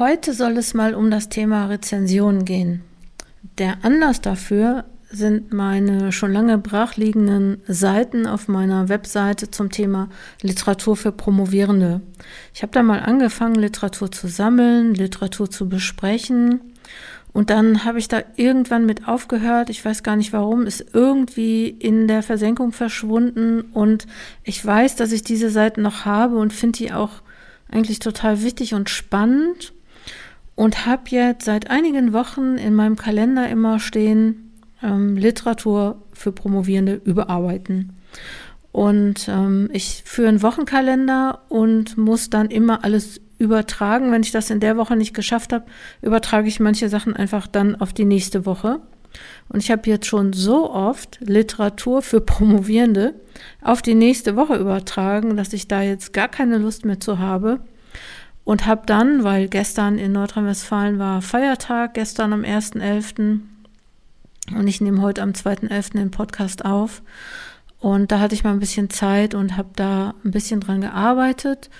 Heute soll es mal um das Thema Rezension gehen. Der Anlass dafür sind meine schon lange brachliegenden Seiten auf meiner Webseite zum Thema Literatur für Promovierende. Ich habe da mal angefangen, Literatur zu sammeln, Literatur zu besprechen. Und dann habe ich da irgendwann mit aufgehört. Ich weiß gar nicht warum, ist irgendwie in der Versenkung verschwunden. Und ich weiß, dass ich diese Seiten noch habe und finde die auch eigentlich total wichtig und spannend und habe jetzt seit einigen Wochen in meinem Kalender immer stehen, ähm, Literatur für Promovierende überarbeiten. Und ähm, ich führe einen Wochenkalender und muss dann immer alles übertragen. Wenn ich das in der Woche nicht geschafft habe, übertrage ich manche Sachen einfach dann auf die nächste Woche. Und ich habe jetzt schon so oft Literatur für Promovierende auf die nächste Woche übertragen, dass ich da jetzt gar keine Lust mehr zu habe. Und habe dann, weil gestern in Nordrhein-Westfalen war Feiertag, gestern am 1.11. und ich nehme heute am 2.11. den Podcast auf. Und da hatte ich mal ein bisschen Zeit und habe da ein bisschen dran gearbeitet.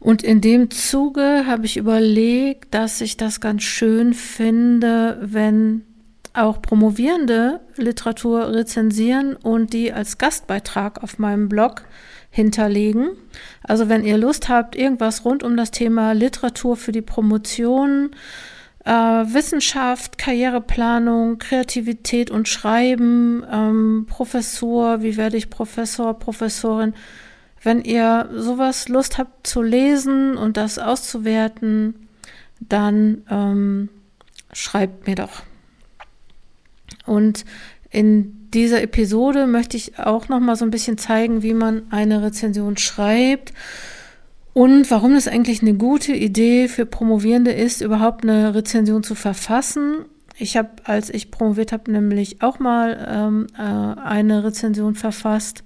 Und in dem Zuge habe ich überlegt, dass ich das ganz schön finde, wenn auch Promovierende Literatur rezensieren und die als Gastbeitrag auf meinem Blog hinterlegen. Also wenn ihr Lust habt, irgendwas rund um das Thema Literatur für die Promotion, äh, Wissenschaft, Karriereplanung, Kreativität und Schreiben, ähm, Professor, wie werde ich Professor, Professorin, wenn ihr sowas Lust habt zu lesen und das auszuwerten, dann ähm, schreibt mir doch. Und in dieser Episode möchte ich auch noch mal so ein bisschen zeigen, wie man eine Rezension schreibt und warum es eigentlich eine gute Idee für Promovierende ist, überhaupt eine Rezension zu verfassen. Ich habe, als ich promoviert habe, nämlich auch mal ähm, äh, eine Rezension verfasst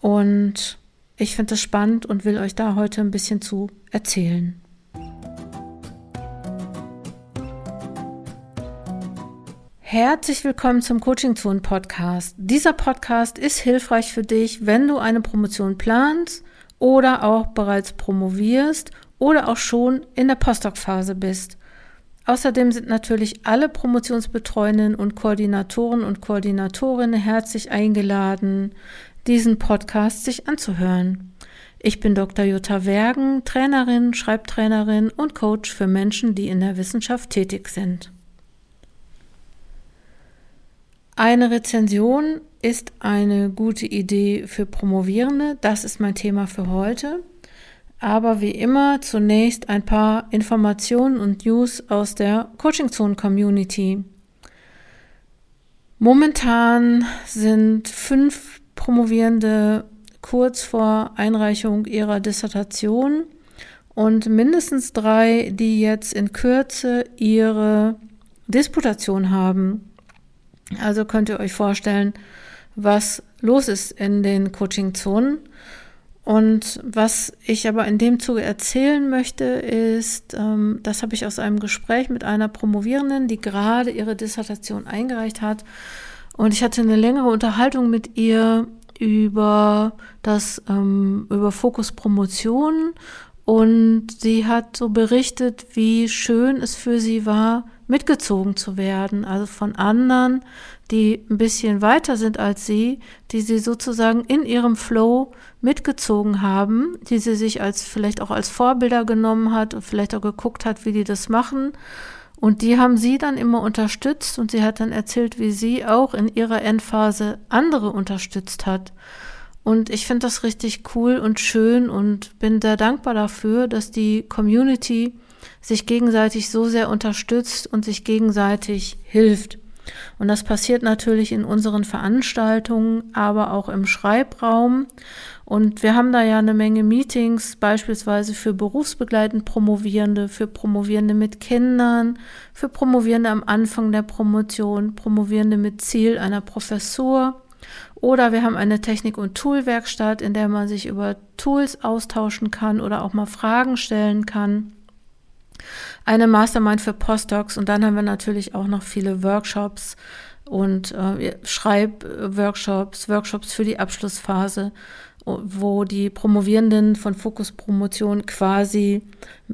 und ich finde das spannend und will euch da heute ein bisschen zu erzählen. Herzlich willkommen zum Coaching Zone Podcast. Dieser Podcast ist hilfreich für dich, wenn du eine Promotion planst oder auch bereits promovierst oder auch schon in der Postdoc-Phase bist. Außerdem sind natürlich alle Promotionsbetreuenden und Koordinatoren und Koordinatorinnen herzlich eingeladen, diesen Podcast sich anzuhören. Ich bin Dr. Jutta Wergen, Trainerin, Schreibtrainerin und Coach für Menschen, die in der Wissenschaft tätig sind. Eine Rezension ist eine gute Idee für Promovierende. Das ist mein Thema für heute. Aber wie immer zunächst ein paar Informationen und News aus der Coaching Zone Community. Momentan sind fünf Promovierende kurz vor Einreichung ihrer Dissertation und mindestens drei, die jetzt in Kürze ihre Disputation haben. Also könnt ihr euch vorstellen, was los ist in den Coaching-Zonen. Und was ich aber in dem Zuge erzählen möchte, ist, ähm, das habe ich aus einem Gespräch mit einer Promovierenden, die gerade ihre Dissertation eingereicht hat. Und ich hatte eine längere Unterhaltung mit ihr über das, ähm, über Fokus Promotion. Und sie hat so berichtet, wie schön es für sie war, mitgezogen zu werden, also von anderen, die ein bisschen weiter sind als sie, die sie sozusagen in ihrem Flow mitgezogen haben, die sie sich als vielleicht auch als Vorbilder genommen hat und vielleicht auch geguckt hat, wie die das machen. Und die haben sie dann immer unterstützt und sie hat dann erzählt, wie sie auch in ihrer Endphase andere unterstützt hat. Und ich finde das richtig cool und schön und bin sehr dankbar dafür, dass die Community sich gegenseitig so sehr unterstützt und sich gegenseitig hilft. Und das passiert natürlich in unseren Veranstaltungen, aber auch im Schreibraum. Und wir haben da ja eine Menge Meetings, beispielsweise für berufsbegleitend Promovierende, für Promovierende mit Kindern, für Promovierende am Anfang der Promotion, Promovierende mit Ziel einer Professur. Oder wir haben eine Technik- und Toolwerkstatt, in der man sich über Tools austauschen kann oder auch mal Fragen stellen kann eine Mastermind für Postdocs und dann haben wir natürlich auch noch viele Workshops und äh, Schreibworkshops, Workshops für die Abschlussphase wo die Promovierenden von Fokus Promotion quasi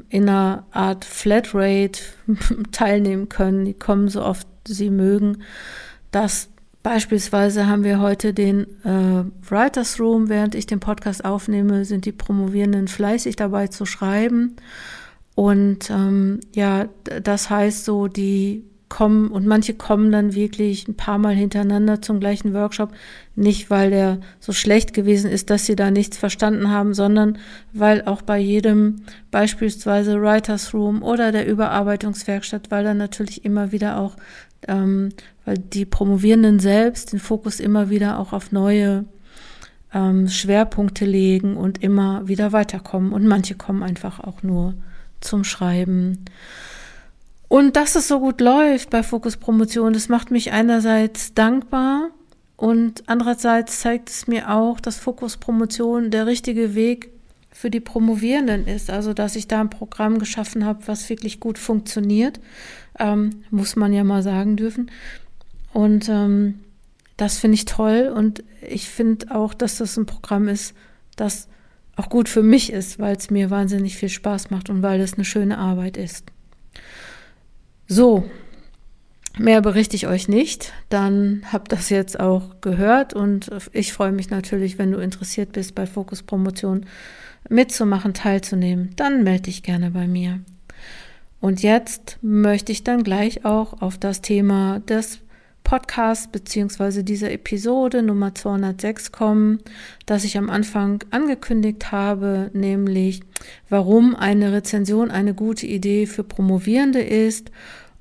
in einer Art Flatrate teilnehmen können. Die kommen so oft sie mögen. Das beispielsweise haben wir heute den äh, Writers Room, während ich den Podcast aufnehme, sind die Promovierenden fleißig dabei zu schreiben. Und ähm, ja, das heißt so, die kommen und manche kommen dann wirklich ein paar Mal hintereinander zum gleichen Workshop, nicht weil der so schlecht gewesen ist, dass sie da nichts verstanden haben, sondern weil auch bei jedem beispielsweise Writers Room oder der Überarbeitungswerkstatt, weil dann natürlich immer wieder auch, ähm, weil die Promovierenden selbst den Fokus immer wieder auch auf neue ähm, Schwerpunkte legen und immer wieder weiterkommen. Und manche kommen einfach auch nur zum Schreiben. Und dass es so gut läuft bei Fokus Promotion, das macht mich einerseits dankbar und andererseits zeigt es mir auch, dass Fokus Promotion der richtige Weg für die Promovierenden ist. Also, dass ich da ein Programm geschaffen habe, was wirklich gut funktioniert, ähm, muss man ja mal sagen dürfen. Und ähm, das finde ich toll und ich finde auch, dass das ein Programm ist, das auch gut für mich ist, weil es mir wahnsinnig viel Spaß macht und weil es eine schöne Arbeit ist. So, mehr berichte ich euch nicht. Dann habt das jetzt auch gehört und ich freue mich natürlich, wenn du interessiert bist, bei Fokus Promotion mitzumachen, teilzunehmen. Dann melde dich gerne bei mir. Und jetzt möchte ich dann gleich auch auf das Thema des Podcasts beziehungsweise dieser Episode Nummer 206 kommen, das ich am Anfang angekündigt habe, nämlich warum eine Rezension eine gute Idee für Promovierende ist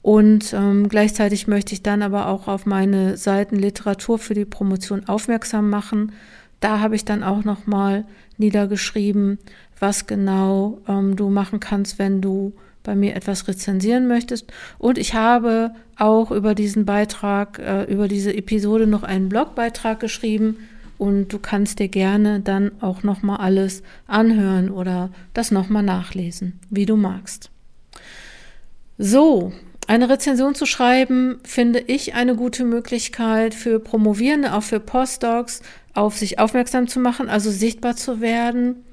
und ähm, gleichzeitig möchte ich dann aber auch auf meine Seiten Literatur für die Promotion aufmerksam machen. Da habe ich dann auch nochmal niedergeschrieben, was genau ähm, du machen kannst, wenn du bei mir etwas rezensieren möchtest. Und ich habe auch über diesen Beitrag, äh, über diese Episode noch einen Blogbeitrag geschrieben. Und du kannst dir gerne dann auch nochmal alles anhören oder das nochmal nachlesen, wie du magst. So, eine Rezension zu schreiben, finde ich eine gute Möglichkeit für Promovierende, auch für Postdocs, auf sich aufmerksam zu machen, also sichtbar zu werden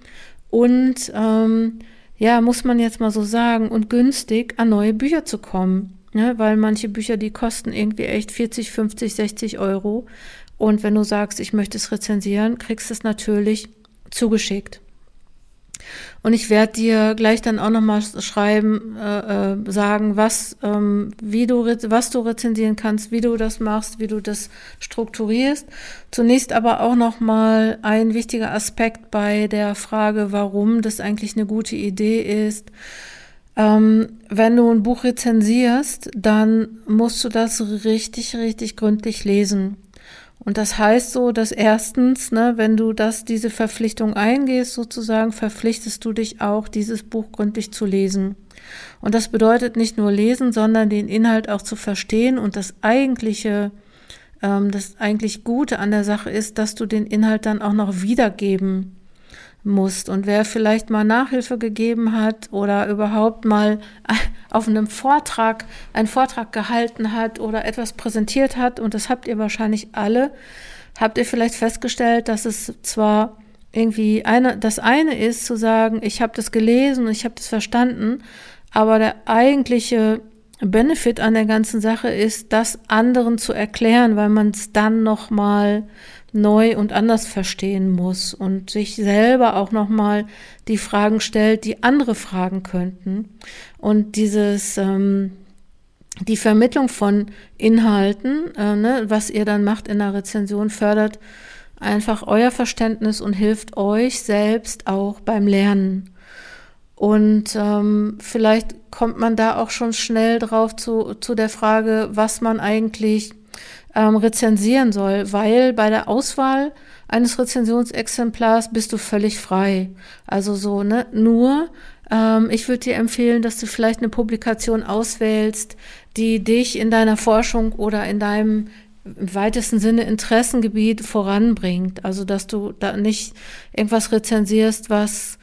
und ähm, ja, muss man jetzt mal so sagen, und günstig an neue Bücher zu kommen. Ne? Weil manche Bücher, die kosten irgendwie echt 40, 50, 60 Euro. Und wenn du sagst, ich möchte es rezensieren, kriegst du es natürlich zugeschickt. Und ich werde dir gleich dann auch nochmal schreiben, äh, äh, sagen, was, ähm, wie du, was du rezensieren kannst, wie du das machst, wie du das strukturierst. Zunächst aber auch nochmal ein wichtiger Aspekt bei der Frage, warum das eigentlich eine gute Idee ist. Ähm, wenn du ein Buch rezensierst, dann musst du das richtig, richtig gründlich lesen. Und das heißt so, dass erstens, ne, wenn du das, diese Verpflichtung eingehst, sozusagen, verpflichtest du dich auch, dieses Buch gründlich zu lesen. Und das bedeutet nicht nur lesen, sondern den Inhalt auch zu verstehen. Und das eigentliche, ähm, das eigentlich Gute an der Sache ist, dass du den Inhalt dann auch noch wiedergeben musst. Und wer vielleicht mal Nachhilfe gegeben hat oder überhaupt mal auf einem Vortrag einen Vortrag gehalten hat oder etwas präsentiert hat, und das habt ihr wahrscheinlich alle, habt ihr vielleicht festgestellt, dass es zwar irgendwie eine, das eine ist zu sagen, ich habe das gelesen und ich habe das verstanden, aber der eigentliche Benefit an der ganzen Sache ist, das anderen zu erklären, weil man es dann noch mal neu und anders verstehen muss und sich selber auch nochmal die Fragen stellt, die andere fragen könnten. Und dieses, ähm, die Vermittlung von Inhalten, äh, ne, was ihr dann macht in der Rezension, fördert einfach euer Verständnis und hilft euch selbst auch beim Lernen. Und ähm, vielleicht kommt man da auch schon schnell drauf zu, zu der Frage, was man eigentlich ähm, rezensieren soll, weil bei der Auswahl eines Rezensionsexemplars bist du völlig frei. Also so, ne? Nur, ähm, ich würde dir empfehlen, dass du vielleicht eine Publikation auswählst, die dich in deiner Forschung oder in deinem im weitesten Sinne Interessengebiet voranbringt. Also, dass du da nicht irgendwas rezensierst, was,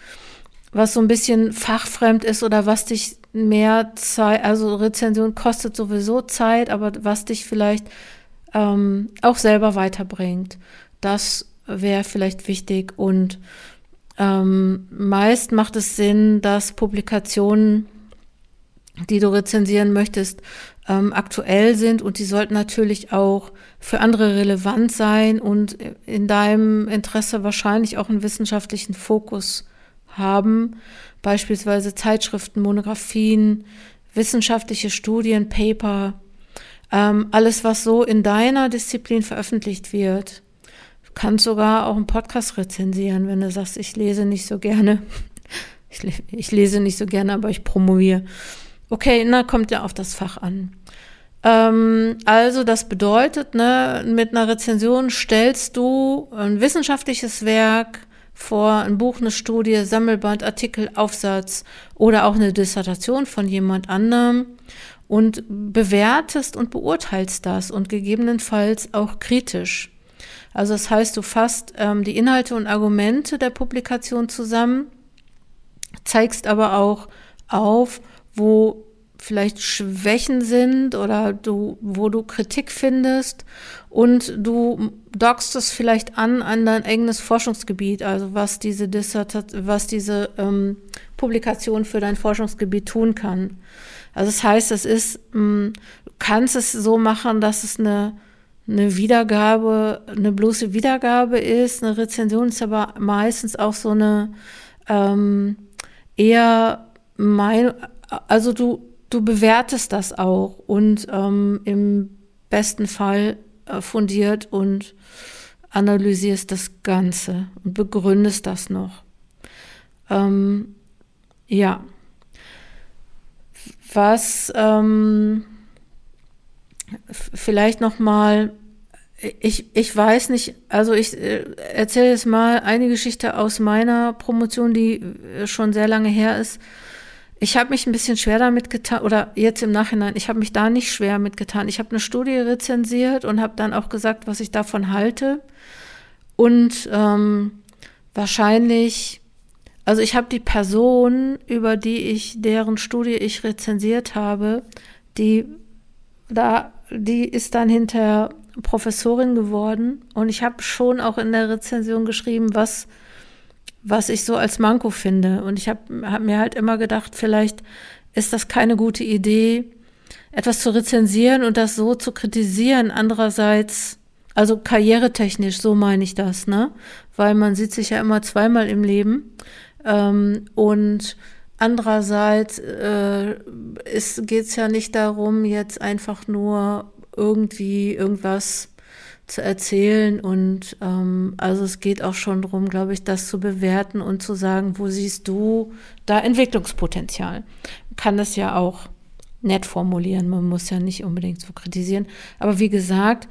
was so ein bisschen fachfremd ist oder was dich mehr Zeit, also Rezension kostet sowieso Zeit, aber was dich vielleicht ähm, auch selber weiterbringt. Das wäre vielleicht wichtig. Und ähm, meist macht es Sinn, dass Publikationen, die du rezensieren möchtest, ähm, aktuell sind. Und die sollten natürlich auch für andere relevant sein und in deinem Interesse wahrscheinlich auch einen wissenschaftlichen Fokus haben, beispielsweise Zeitschriften, Monographien, wissenschaftliche Studien, Paper, ähm, alles, was so in deiner Disziplin veröffentlicht wird. Du kannst sogar auch einen Podcast rezensieren, wenn du sagst, ich lese nicht so gerne. Ich, ich lese nicht so gerne, aber ich promoviere. Okay, na, kommt ja auf das Fach an. Ähm, also das bedeutet, ne, mit einer Rezension stellst du ein wissenschaftliches Werk vor, ein Buch, eine Studie, Sammelband, Artikel, Aufsatz oder auch eine Dissertation von jemand anderem und bewertest und beurteilst das und gegebenenfalls auch kritisch. Also das heißt, du fasst ähm, die Inhalte und Argumente der Publikation zusammen, zeigst aber auch auf, wo vielleicht Schwächen sind oder du, wo du Kritik findest und du dockst es vielleicht an an dein eigenes Forschungsgebiet, also was diese Dissertation, was diese ähm, Publikation für dein Forschungsgebiet tun kann. Also das heißt, es ist, ähm, du kannst es so machen, dass es eine eine Wiedergabe, eine bloße Wiedergabe ist. Eine Rezension ist aber meistens auch so eine ähm, eher mein, also du du bewertest das auch und ähm, im besten Fall äh, fundiert und analysierst das Ganze und begründest das noch. Ähm, ja. Was ähm, vielleicht noch mal ich, ich weiß nicht, also ich äh, erzähle jetzt mal eine Geschichte aus meiner Promotion, die äh, schon sehr lange her ist. Ich habe mich ein bisschen schwer damit getan, oder jetzt im Nachhinein, ich habe mich da nicht schwer mitgetan. Ich habe eine Studie rezensiert und habe dann auch gesagt, was ich davon halte. Und ähm, wahrscheinlich, also ich habe die Person, über die ich, deren Studie ich rezensiert habe, die da, die ist dann hinter Professorin geworden. Und ich habe schon auch in der Rezension geschrieben, was was ich so als Manko finde. Und ich habe hab mir halt immer gedacht, vielleicht ist das keine gute Idee, etwas zu rezensieren und das so zu kritisieren. Andererseits, also karrieretechnisch, so meine ich das, ne? Weil man sieht sich ja immer zweimal im Leben. Ähm, und andererseits äh, geht es ja nicht darum, jetzt einfach nur irgendwie irgendwas zu erzählen. Und ähm, also es geht auch schon darum, glaube ich, das zu bewerten und zu sagen, wo siehst du da Entwicklungspotenzial? Man kann das ja auch nett formulieren, man muss ja nicht unbedingt so kritisieren. Aber wie gesagt,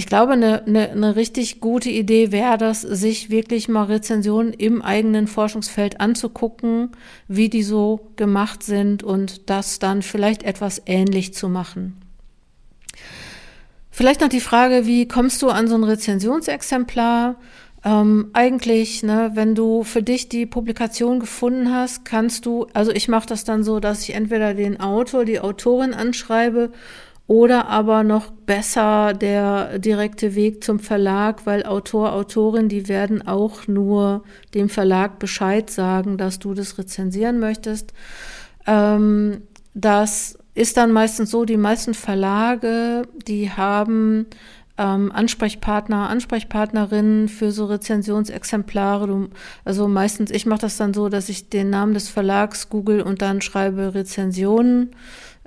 ich glaube, eine, eine, eine richtig gute Idee wäre das, sich wirklich mal Rezensionen im eigenen Forschungsfeld anzugucken, wie die so gemacht sind und das dann vielleicht etwas ähnlich zu machen. Vielleicht noch die Frage, wie kommst du an so ein Rezensionsexemplar? Ähm, eigentlich, ne, wenn du für dich die Publikation gefunden hast, kannst du, also ich mache das dann so, dass ich entweder den Autor, die Autorin anschreibe oder aber noch besser der direkte Weg zum Verlag, weil Autor, Autorin, die werden auch nur dem Verlag Bescheid sagen, dass du das rezensieren möchtest. Ähm, das ist dann meistens so, die meisten Verlage, die haben ähm, Ansprechpartner, Ansprechpartnerinnen für so Rezensionsexemplare. Du, also meistens, ich mache das dann so, dass ich den Namen des Verlags google und dann schreibe Rezensionen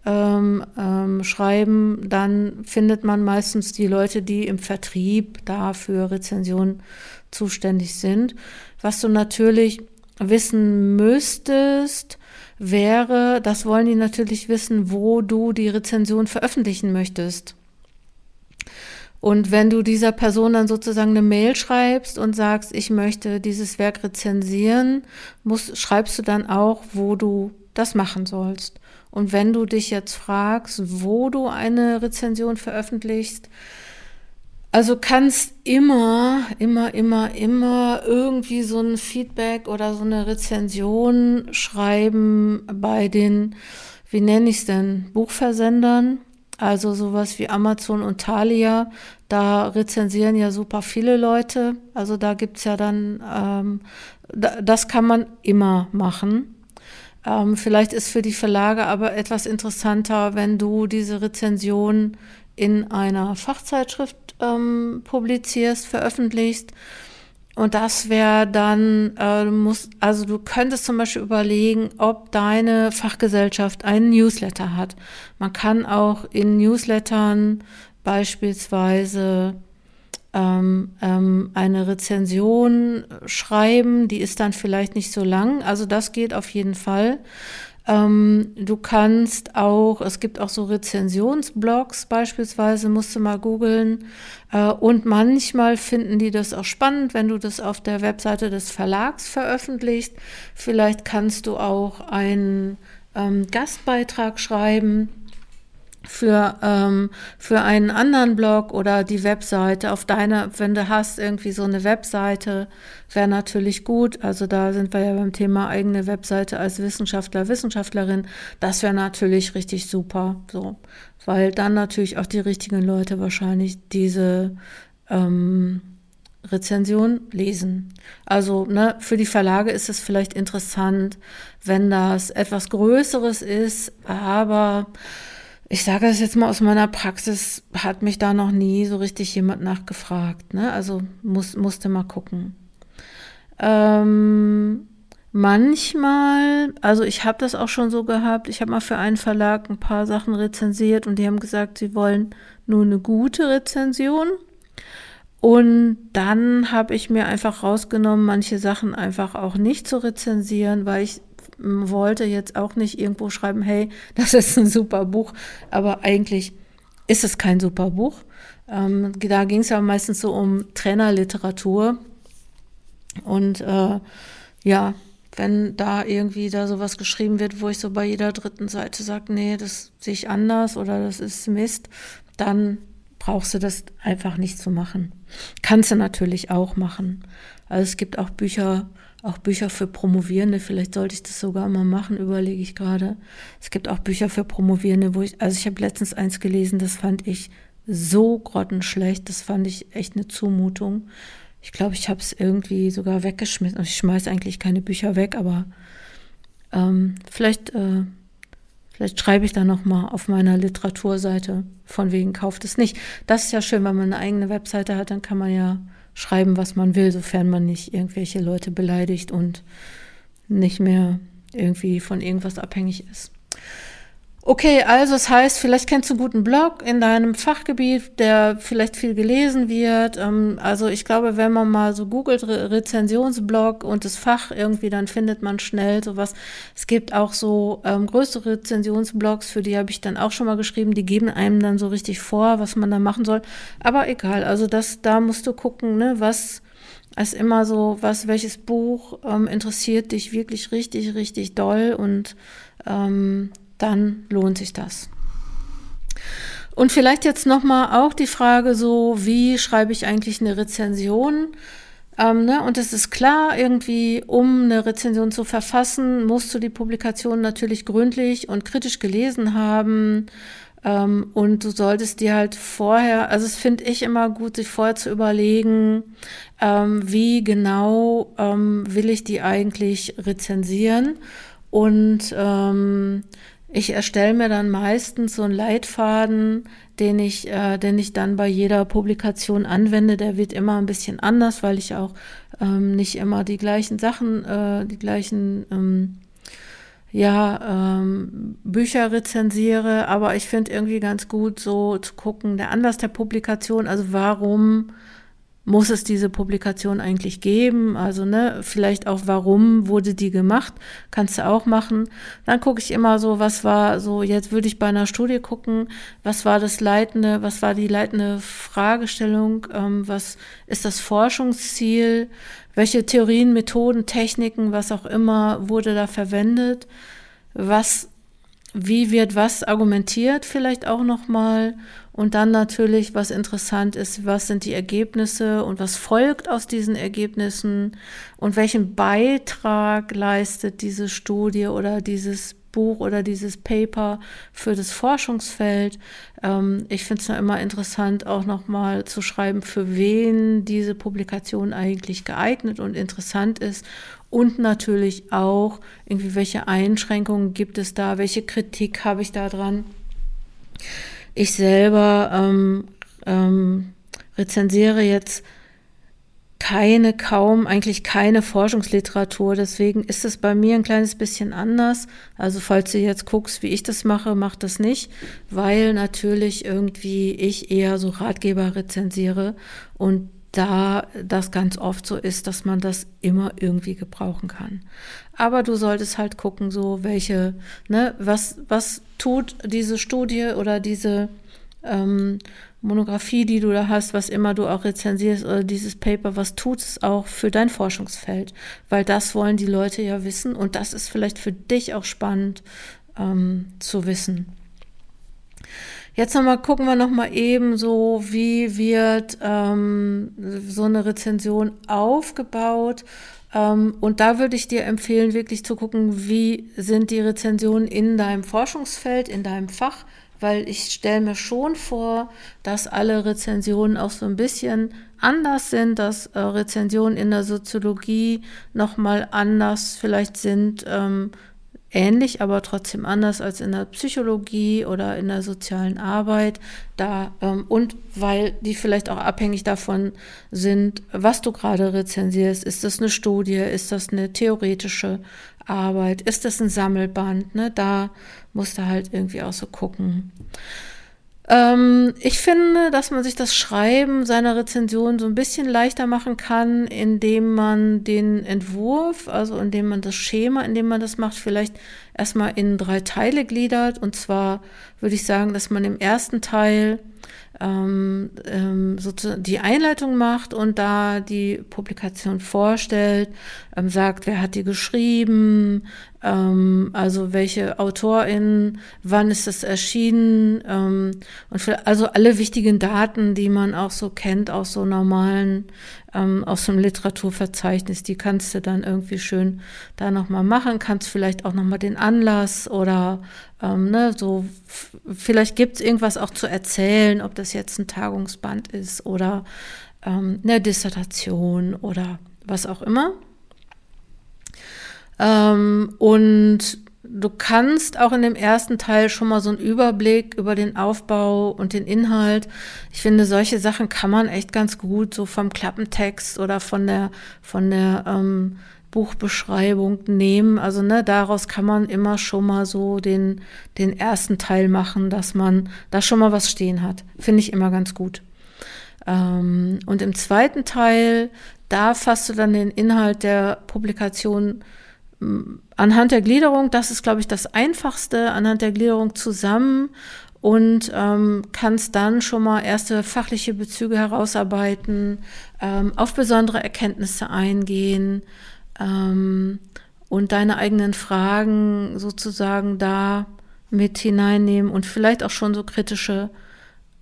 ähm, ähm, schreiben. Dann findet man meistens die Leute, die im Vertrieb da für Rezensionen zuständig sind. Was du natürlich wissen müsstest, wäre, das wollen die natürlich wissen, wo du die Rezension veröffentlichen möchtest. Und wenn du dieser Person dann sozusagen eine Mail schreibst und sagst, ich möchte dieses Werk rezensieren, musst, schreibst du dann auch, wo du das machen sollst. Und wenn du dich jetzt fragst, wo du eine Rezension veröffentlichst, also kannst immer, immer, immer, immer irgendwie so ein Feedback oder so eine Rezension schreiben bei den, wie nenne ich es denn, Buchversendern. Also sowas wie Amazon und Thalia, da rezensieren ja super viele Leute. Also da gibt's ja dann, ähm, das kann man immer machen. Ähm, vielleicht ist für die Verlage aber etwas interessanter, wenn du diese Rezension in einer Fachzeitschrift ähm, publizierst, veröffentlichst. Und das wäre dann, äh, du musst, also du könntest zum Beispiel überlegen, ob deine Fachgesellschaft einen Newsletter hat. Man kann auch in Newslettern beispielsweise ähm, ähm, eine Rezension schreiben, die ist dann vielleicht nicht so lang. Also das geht auf jeden Fall. Ähm, du kannst auch, es gibt auch so Rezensionsblogs beispielsweise, musst du mal googeln. Äh, und manchmal finden die das auch spannend, wenn du das auf der Webseite des Verlags veröffentlichst. Vielleicht kannst du auch einen ähm, Gastbeitrag schreiben für, ähm, für einen anderen Blog oder die Webseite auf deiner, wenn du hast irgendwie so eine Webseite, wäre natürlich gut. Also da sind wir ja beim Thema eigene Webseite als Wissenschaftler, Wissenschaftlerin. Das wäre natürlich richtig super, so, weil dann natürlich auch die richtigen Leute wahrscheinlich diese ähm, Rezension lesen. Also ne, für die Verlage ist es vielleicht interessant, wenn das etwas Größeres ist, aber ich sage es jetzt mal aus meiner Praxis, hat mich da noch nie so richtig jemand nachgefragt. Ne? Also muss, musste mal gucken. Ähm, manchmal, also ich habe das auch schon so gehabt, ich habe mal für einen Verlag ein paar Sachen rezensiert und die haben gesagt, sie wollen nur eine gute Rezension. Und dann habe ich mir einfach rausgenommen, manche Sachen einfach auch nicht zu rezensieren, weil ich wollte jetzt auch nicht irgendwo schreiben, hey, das ist ein super Buch, aber eigentlich ist es kein super Buch. Ähm, da ging es ja meistens so um Trainerliteratur. Und äh, ja, wenn da irgendwie da sowas geschrieben wird, wo ich so bei jeder dritten Seite sage, nee, das sehe ich anders oder das ist Mist, dann brauchst du das einfach nicht zu machen. Kannst du natürlich auch machen. Also es gibt auch Bücher, auch Bücher für Promovierende, vielleicht sollte ich das sogar mal machen, überlege ich gerade. Es gibt auch Bücher für Promovierende, wo ich, also ich habe letztens eins gelesen, das fand ich so grottenschlecht, das fand ich echt eine Zumutung. Ich glaube, ich habe es irgendwie sogar weggeschmissen. Also ich schmeiße eigentlich keine Bücher weg, aber ähm, vielleicht, äh, vielleicht schreibe ich da noch mal auf meiner Literaturseite von wegen kauft es nicht. Das ist ja schön, wenn man eine eigene Webseite hat, dann kann man ja schreiben, was man will, sofern man nicht irgendwelche Leute beleidigt und nicht mehr irgendwie von irgendwas abhängig ist. Okay, also das heißt, vielleicht kennst du einen guten Blog in deinem Fachgebiet, der vielleicht viel gelesen wird. Ähm, also ich glaube, wenn man mal so googelt, Re Rezensionsblog und das Fach irgendwie, dann findet man schnell sowas. Es gibt auch so ähm, größere Rezensionsblogs, für die habe ich dann auch schon mal geschrieben, die geben einem dann so richtig vor, was man da machen soll. Aber egal, also das, da musst du gucken, ne, was ist immer so, was, welches Buch ähm, interessiert dich wirklich richtig, richtig doll und ähm, dann lohnt sich das. Und vielleicht jetzt nochmal auch die Frage so, wie schreibe ich eigentlich eine Rezension? Ähm, ne? Und es ist klar, irgendwie, um eine Rezension zu verfassen, musst du die Publikation natürlich gründlich und kritisch gelesen haben. Ähm, und du solltest dir halt vorher, also es finde ich immer gut, sich vorher zu überlegen, ähm, wie genau ähm, will ich die eigentlich rezensieren. Und ähm, ich erstelle mir dann meistens so einen Leitfaden, den ich, äh, den ich dann bei jeder Publikation anwende. Der wird immer ein bisschen anders, weil ich auch ähm, nicht immer die gleichen Sachen, äh, die gleichen ähm, ja, ähm, Bücher rezensiere. Aber ich finde irgendwie ganz gut, so zu gucken, der Anlass der Publikation, also warum muss es diese Publikation eigentlich geben? Also, ne, vielleicht auch, warum wurde die gemacht? Kannst du auch machen. Dann gucke ich immer so, was war so, jetzt würde ich bei einer Studie gucken, was war das leitende, was war die leitende Fragestellung, ähm, was ist das Forschungsziel, welche Theorien, Methoden, Techniken, was auch immer wurde da verwendet, was wie wird was argumentiert vielleicht auch nochmal und dann natürlich, was interessant ist, was sind die Ergebnisse und was folgt aus diesen Ergebnissen? Und welchen Beitrag leistet diese Studie oder dieses Buch oder dieses Paper für das Forschungsfeld. Ähm, ich finde es immer interessant, auch nochmal zu schreiben, für wen diese Publikation eigentlich geeignet und interessant ist. Und natürlich auch, irgendwie, welche Einschränkungen gibt es da, welche Kritik habe ich da dran. Ich selber ähm, ähm, rezensiere jetzt keine, kaum, eigentlich keine Forschungsliteratur. Deswegen ist es bei mir ein kleines bisschen anders. Also falls du jetzt guckst, wie ich das mache, mach das nicht, weil natürlich irgendwie ich eher so Ratgeber rezensiere und da das ganz oft so ist, dass man das immer irgendwie gebrauchen kann. Aber du solltest halt gucken, so welche, ne, was, was tut diese Studie oder diese ähm, Monographie, die du da hast, was immer du auch rezensierst oder dieses Paper, was tut es auch für dein Forschungsfeld? Weil das wollen die Leute ja wissen und das ist vielleicht für dich auch spannend ähm, zu wissen. Jetzt nochmal gucken wir nochmal eben so, wie wird ähm, so eine Rezension aufgebaut. Ähm, und da würde ich dir empfehlen, wirklich zu gucken, wie sind die Rezensionen in deinem Forschungsfeld, in deinem Fach weil ich stelle mir schon vor, dass alle Rezensionen auch so ein bisschen anders sind, dass äh, Rezensionen in der Soziologie nochmal anders vielleicht sind, ähm, ähnlich, aber trotzdem anders als in der Psychologie oder in der sozialen Arbeit. Da, ähm, und weil die vielleicht auch abhängig davon sind, was du gerade rezensierst. Ist das eine Studie? Ist das eine theoretische Arbeit? Ist das ein Sammelband? Ne? Da musst du halt irgendwie auch so gucken. Ähm, ich finde, dass man sich das Schreiben seiner Rezension so ein bisschen leichter machen kann, indem man den Entwurf, also indem man das Schema, indem man das macht, vielleicht erstmal in drei Teile gliedert. Und zwar würde ich sagen, dass man im ersten Teil ähm, ähm, sozusagen die Einleitung macht und da die Publikation vorstellt, ähm, sagt, wer hat die geschrieben, ähm, also welche AutorInnen, wann ist das erschienen ähm, und für, also alle wichtigen Daten, die man auch so kennt aus so normalen, ähm, aus dem Literaturverzeichnis, die kannst du dann irgendwie schön da nochmal machen, kannst vielleicht auch nochmal den Anlass oder ähm, ne, so, vielleicht gibt es irgendwas auch zu erzählen, ob das jetzt ein Tagungsband ist oder ähm, eine Dissertation oder was auch immer. Ähm, und du kannst auch in dem ersten Teil schon mal so einen Überblick über den Aufbau und den Inhalt. Ich finde, solche Sachen kann man echt ganz gut so vom Klappentext oder von der, von der ähm, Buchbeschreibung nehmen. Also ne, daraus kann man immer schon mal so den, den ersten Teil machen, dass man da schon mal was stehen hat. Finde ich immer ganz gut. Ähm, und im zweiten Teil, da fasst du dann den Inhalt der Publikation anhand der Gliederung, das ist, glaube ich, das Einfachste, anhand der Gliederung zusammen und ähm, kannst dann schon mal erste fachliche Bezüge herausarbeiten, ähm, auf besondere Erkenntnisse eingehen, ähm, und deine eigenen Fragen sozusagen da mit hineinnehmen und vielleicht auch schon so kritische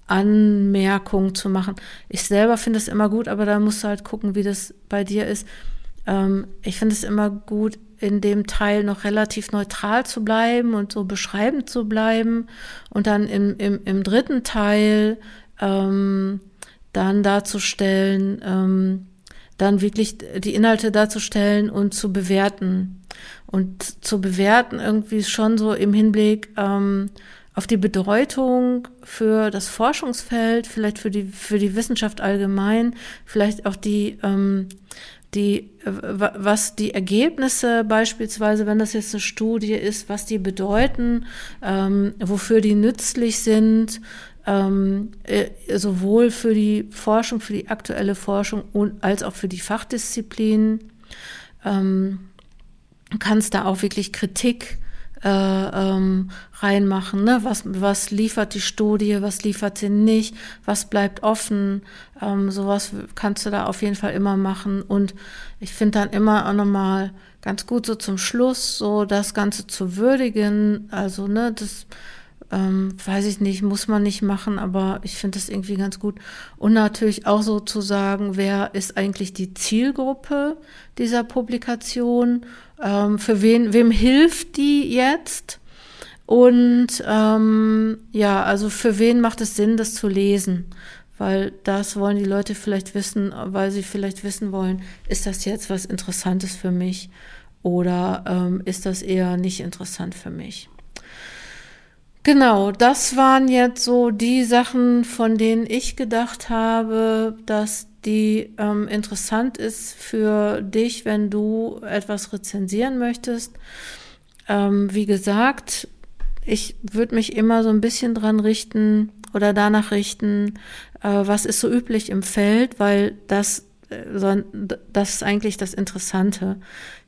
Anmerkungen zu machen. Ich selber finde es immer gut, aber da musst du halt gucken, wie das bei dir ist. Ähm, ich finde es immer gut, in dem Teil noch relativ neutral zu bleiben und so beschreibend zu bleiben und dann im, im, im dritten Teil ähm, dann darzustellen, ähm, dann wirklich die Inhalte darzustellen und zu bewerten. Und zu bewerten irgendwie schon so im Hinblick ähm, auf die Bedeutung für das Forschungsfeld, vielleicht für die, für die Wissenschaft allgemein, vielleicht auch die, ähm, die, was die Ergebnisse beispielsweise, wenn das jetzt eine Studie ist, was die bedeuten, ähm, wofür die nützlich sind, ähm, äh, sowohl für die Forschung, für die aktuelle Forschung und als auch für die Fachdisziplinen. Ähm, kannst da auch wirklich Kritik äh, ähm, reinmachen. Ne? Was, was liefert die Studie, was liefert sie nicht, was bleibt offen. Ähm, sowas kannst du da auf jeden Fall immer machen. Und ich finde dann immer auch nochmal ganz gut so zum Schluss so das Ganze zu würdigen. Also, ne, das ähm, weiß ich nicht, muss man nicht machen, aber ich finde das irgendwie ganz gut. Und natürlich auch so zu sagen, wer ist eigentlich die Zielgruppe dieser Publikation? Ähm, für wen, wem hilft die jetzt? Und ähm, ja, also für wen macht es Sinn, das zu lesen? Weil das wollen die Leute vielleicht wissen, weil sie vielleicht wissen wollen, ist das jetzt was Interessantes für mich oder ähm, ist das eher nicht interessant für mich? Genau, das waren jetzt so die Sachen, von denen ich gedacht habe, dass die ähm, interessant ist für dich, wenn du etwas rezensieren möchtest. Ähm, wie gesagt, ich würde mich immer so ein bisschen dran richten oder danach richten, äh, was ist so üblich im Feld, weil das, äh, das ist eigentlich das Interessante.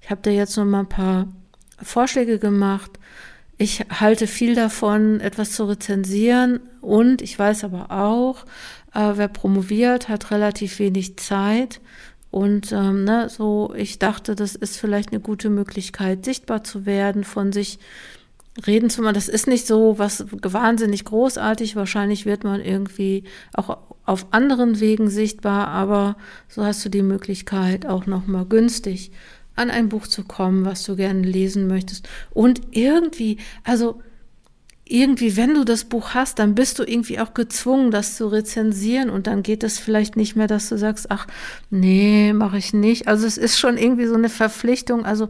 Ich habe dir jetzt noch mal ein paar Vorschläge gemacht. Ich halte viel davon, etwas zu rezensieren und ich weiß aber auch, äh, wer promoviert, hat relativ wenig Zeit. Und ähm, ne, so, ich dachte, das ist vielleicht eine gute Möglichkeit, sichtbar zu werden, von sich reden zu machen. Das ist nicht so was wahnsinnig großartig. Wahrscheinlich wird man irgendwie auch auf anderen Wegen sichtbar, aber so hast du die Möglichkeit, auch nochmal günstig an ein Buch zu kommen, was du gerne lesen möchtest. Und irgendwie, also irgendwie, wenn du das Buch hast, dann bist du irgendwie auch gezwungen, das zu rezensieren und dann geht es vielleicht nicht mehr, dass du sagst, ach, nee, mache ich nicht. Also es ist schon irgendwie so eine Verpflichtung, also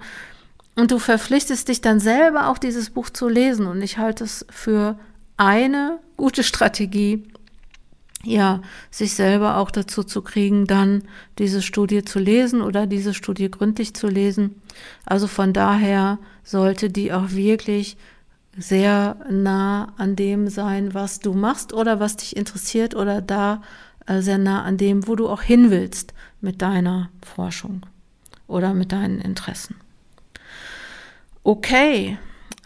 und du verpflichtest dich dann selber auch dieses Buch zu lesen und ich halte es für eine gute Strategie, ja, sich selber auch dazu zu kriegen, dann diese Studie zu lesen oder diese Studie gründlich zu lesen. Also von daher sollte die auch wirklich sehr nah an dem sein, was du machst oder was dich interessiert oder da äh, sehr nah an dem, wo du auch hin willst mit deiner Forschung oder mit deinen Interessen. Okay,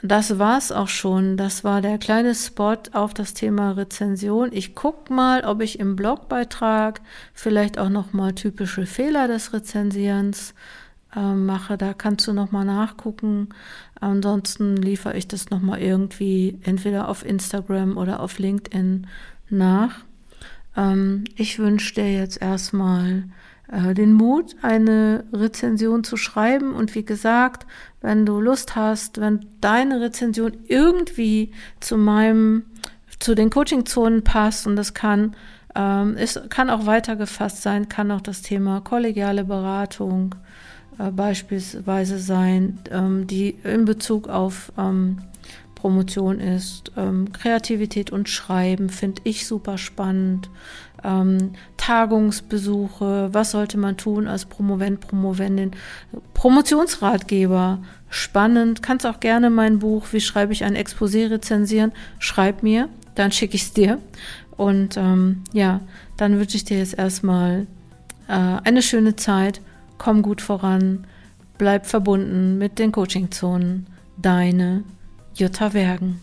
das war's auch schon. Das war der kleine Spot auf das Thema Rezension. Ich guck mal, ob ich im Blogbeitrag vielleicht auch noch mal typische Fehler des Rezensierens äh, mache. Da kannst du noch mal nachgucken. Ansonsten liefere ich das noch mal irgendwie entweder auf Instagram oder auf LinkedIn nach. Ähm, ich wünsche dir jetzt erstmal den Mut, eine Rezension zu schreiben. Und wie gesagt, wenn du Lust hast, wenn deine Rezension irgendwie zu meinem, zu den Coaching-Zonen passt und das kann, ähm, es kann auch weitergefasst sein, kann auch das Thema kollegiale Beratung äh, beispielsweise sein, ähm, die in Bezug auf ähm, Promotion ist. Ähm, Kreativität und Schreiben finde ich super spannend. Ähm, Tagungsbesuche, was sollte man tun als Promovent, Promovendin, Promotionsratgeber, spannend. Kannst auch gerne mein Buch, wie schreibe ich ein Exposé rezensieren, schreib mir, dann schicke ich es dir. Und ähm, ja, dann wünsche ich dir jetzt erstmal äh, eine schöne Zeit, komm gut voran, bleib verbunden mit den Coaching-Zonen. Deine Jutta Wergen.